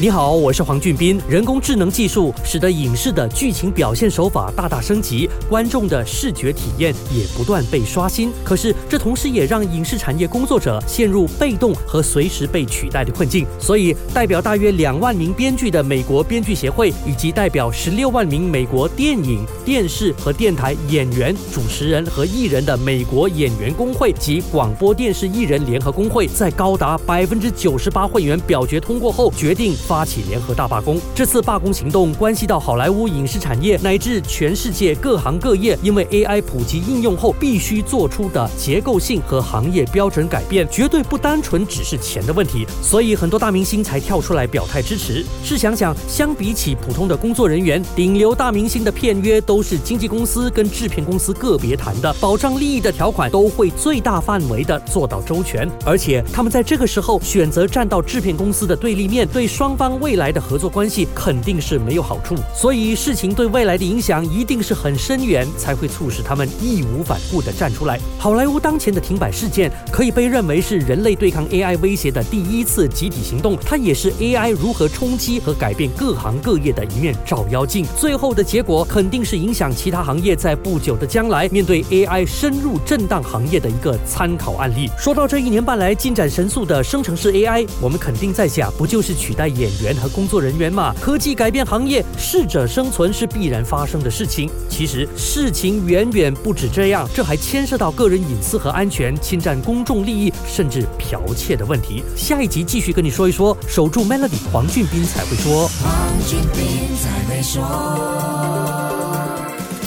你好，我是黄俊斌。人工智能技术使得影视的剧情表现手法大大升级，观众的视觉体验也不断被刷新。可是，这同时也让影视产业工作者陷入被动和随时被取代的困境。所以，代表大约两万名编剧的美国编剧协会，以及代表十六万名美国电影、电视和电台演员、主持人和艺人的美国演员工会及广播电视艺人联合工会，在高达百分之九十八会员表决通过后，决定。发起联合大罢工，这次罢工行动关系到好莱坞影视产业乃至全世界各行各业，因为 AI 普及应用后必须做出的结构性和行业标准改变，绝对不单纯只是钱的问题，所以很多大明星才跳出来表态支持。试想想，相比起普通的工作人员，顶流大明星的片约都是经纪公司跟制片公司个别谈的，保障利益的条款都会最大范围的做到周全，而且他们在这个时候选择站到制片公司的对立面，对双。方未来的合作关系肯定是没有好处，所以事情对未来的影响一定是很深远，才会促使他们义无反顾地站出来。好莱坞当前的停摆事件可以被认为是人类对抗 AI 威胁的第一次集体行动，它也是 AI 如何冲击和改变各行各业的一面照妖镜。最后的结果肯定是影响其他行业在不久的将来面对 AI 深入震荡行业的一个参考案例。说到这一年半来进展神速的生成式 AI，我们肯定在想，不就是取代演？演员和工作人员嘛，科技改变行业，适者生存是必然发生的事情。其实事情远远不止这样，这还牵涉到个人隐私和安全、侵占公众利益，甚至剽窃的问题。下一集继续跟你说一说，守住 Melody，黄俊斌才会说。黄俊斌才会说。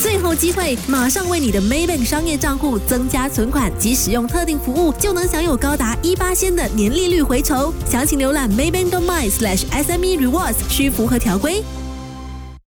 最后机会，马上为你的 Maybank 商业账户增加存款及使用特定服务，就能享有高达一八仙的年利率回酬。详情浏览 Maybank.my/SME Rewards，需符合条规。